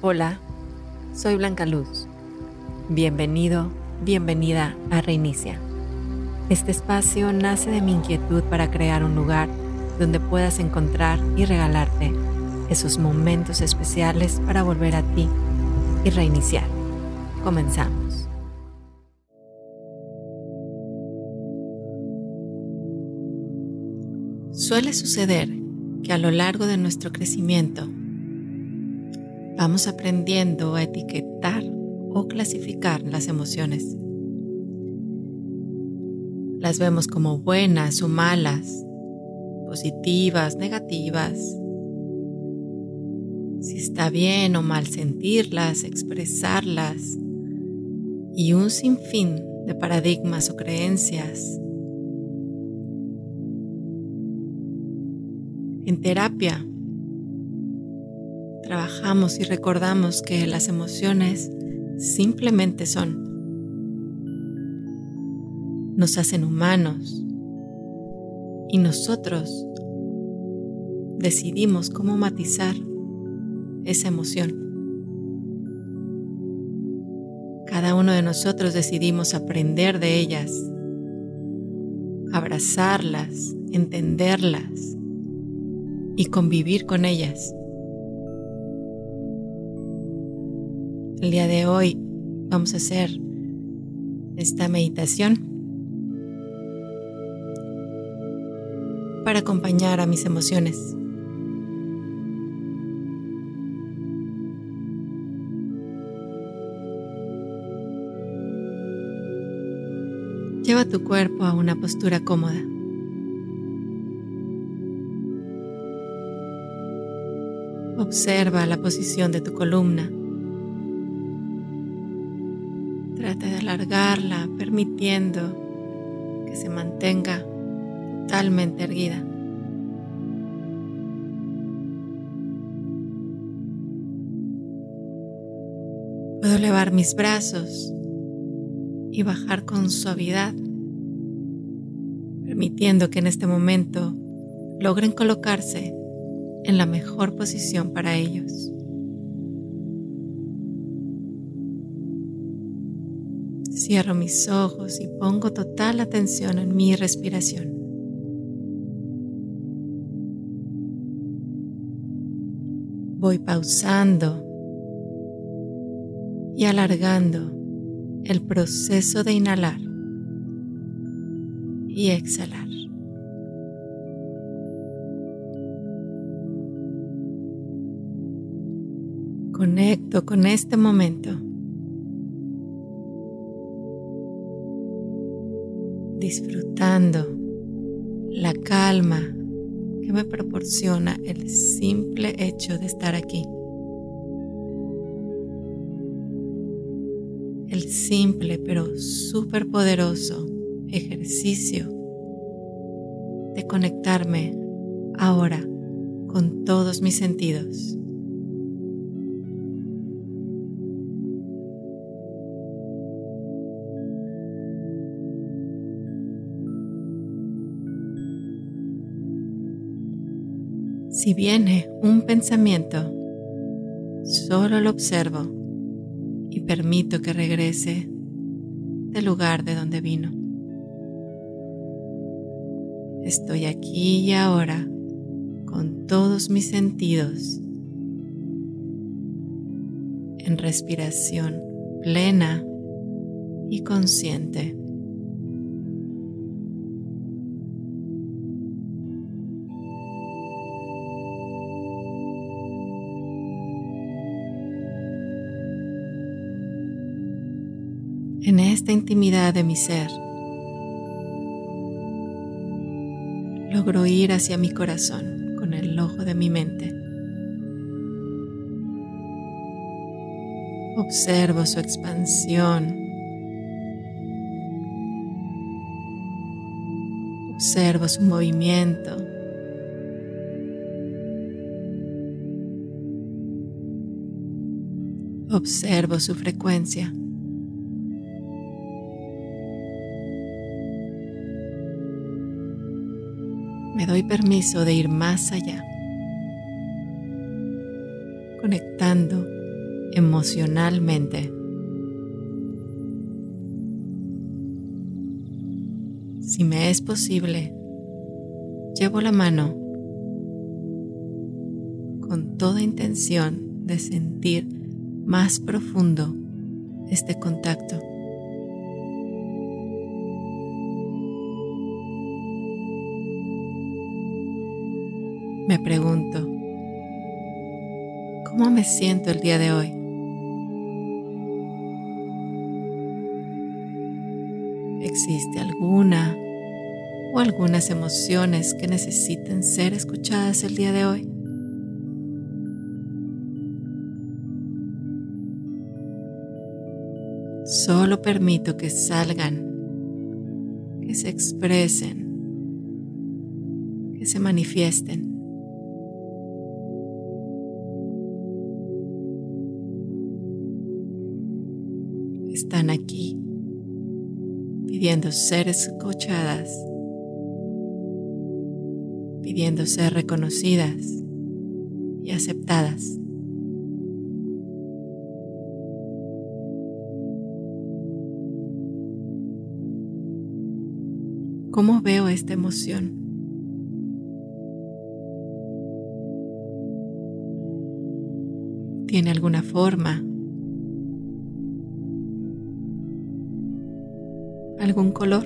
Hola, soy Blanca Luz. Bienvenido, bienvenida a Reinicia. Este espacio nace de mi inquietud para crear un lugar donde puedas encontrar y regalarte esos momentos especiales para volver a ti y reiniciar. Comenzamos. Suele suceder que a lo largo de nuestro crecimiento vamos aprendiendo a etiquetar o clasificar las emociones. Las vemos como buenas o malas, positivas, negativas. Si está bien o mal sentirlas, expresarlas y un sinfín de paradigmas o creencias. En terapia trabajamos y recordamos que las emociones simplemente son. Nos hacen humanos y nosotros decidimos cómo matizar esa emoción. Cada uno de nosotros decidimos aprender de ellas, abrazarlas, entenderlas y convivir con ellas. El día de hoy vamos a hacer esta meditación para acompañar a mis emociones. Lleva tu cuerpo a una postura cómoda. Observa la posición de tu columna. Alargarla, permitiendo que se mantenga totalmente erguida. Puedo elevar mis brazos y bajar con suavidad, permitiendo que en este momento logren colocarse en la mejor posición para ellos. Cierro mis ojos y pongo total atención en mi respiración. Voy pausando y alargando el proceso de inhalar y exhalar. Conecto con este momento. Disfrutando la calma que me proporciona el simple hecho de estar aquí. El simple pero súper poderoso ejercicio de conectarme ahora con todos mis sentidos. Si viene un pensamiento, solo lo observo y permito que regrese del lugar de donde vino. Estoy aquí y ahora con todos mis sentidos en respiración plena y consciente. Intimidad de mi ser, logro ir hacia mi corazón con el ojo de mi mente. Observo su expansión. Observo su movimiento. Observo su frecuencia. Me doy permiso de ir más allá, conectando emocionalmente. Si me es posible, llevo la mano con toda intención de sentir más profundo este contacto. Me pregunto, ¿cómo me siento el día de hoy? ¿Existe alguna o algunas emociones que necesiten ser escuchadas el día de hoy? Solo permito que salgan, que se expresen, que se manifiesten. Están aquí pidiendo ser escuchadas, pidiendo ser reconocidas y aceptadas. ¿Cómo veo esta emoción? ¿Tiene alguna forma? ¿Algún color?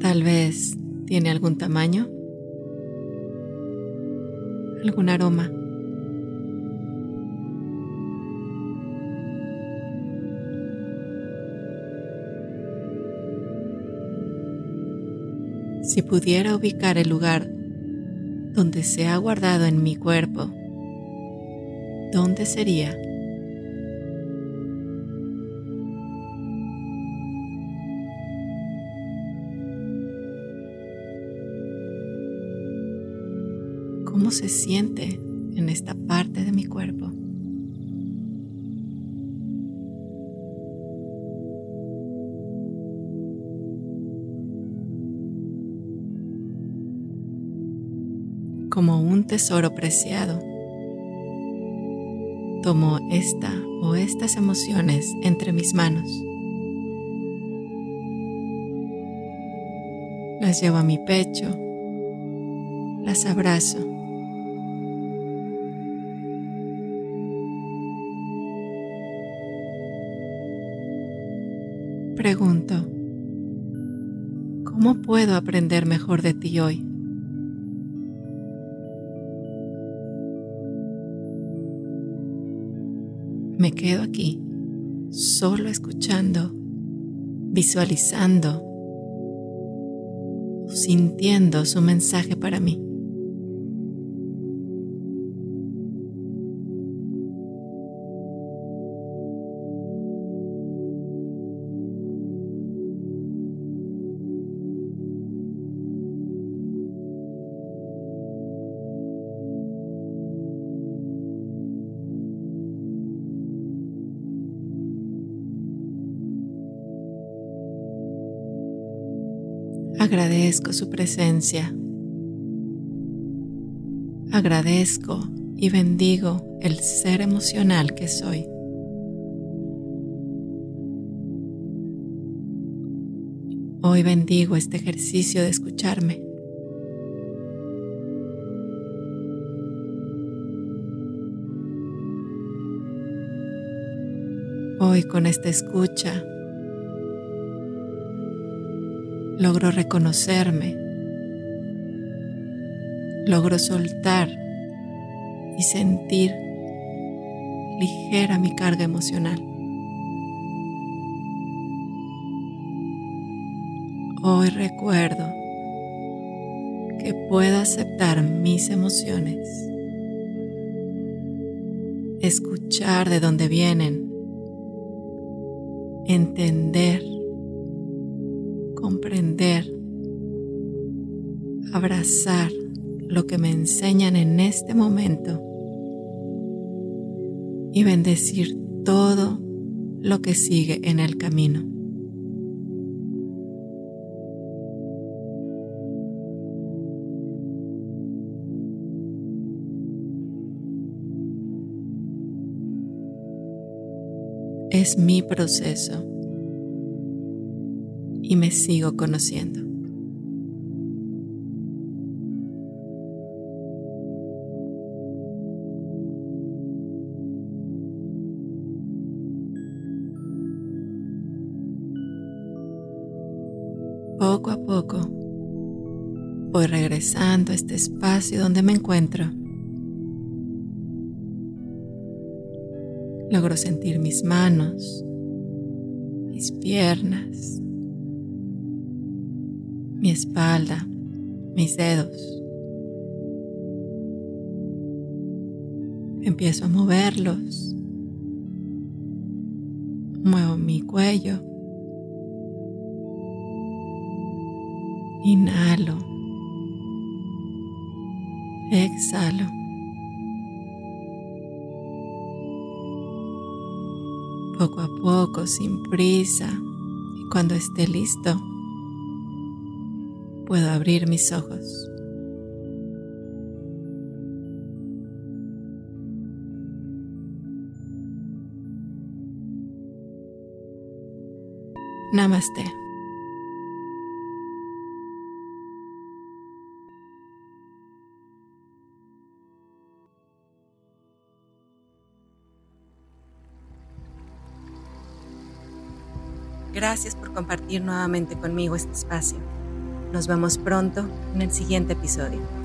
Tal vez tiene algún tamaño, algún aroma. Si pudiera ubicar el lugar donde se ha guardado en mi cuerpo, ¿dónde sería? ¿Cómo se siente en esta parte de mi cuerpo? como un tesoro preciado. Tomo esta o estas emociones entre mis manos. Las llevo a mi pecho. Las abrazo. Pregunto, ¿cómo puedo aprender mejor de ti hoy? Me quedo aquí, solo escuchando, visualizando, sintiendo su mensaje para mí. Agradezco su presencia. Agradezco y bendigo el ser emocional que soy. Hoy bendigo este ejercicio de escucharme. Hoy con esta escucha logro reconocerme, logro soltar y sentir ligera mi carga emocional. Hoy recuerdo que puedo aceptar mis emociones, escuchar de dónde vienen, entender comprender, abrazar lo que me enseñan en este momento y bendecir todo lo que sigue en el camino. Es mi proceso y me sigo conociendo. Poco a poco voy regresando a este espacio donde me encuentro. Logro sentir mis manos, mis piernas, mi espalda, mis dedos. Empiezo a moverlos. Muevo mi cuello. Inhalo. Exhalo. Poco a poco, sin prisa, y cuando esté listo, puedo abrir mis ojos. Namaste. Gracias por compartir nuevamente conmigo este espacio. Nos vemos pronto en el siguiente episodio.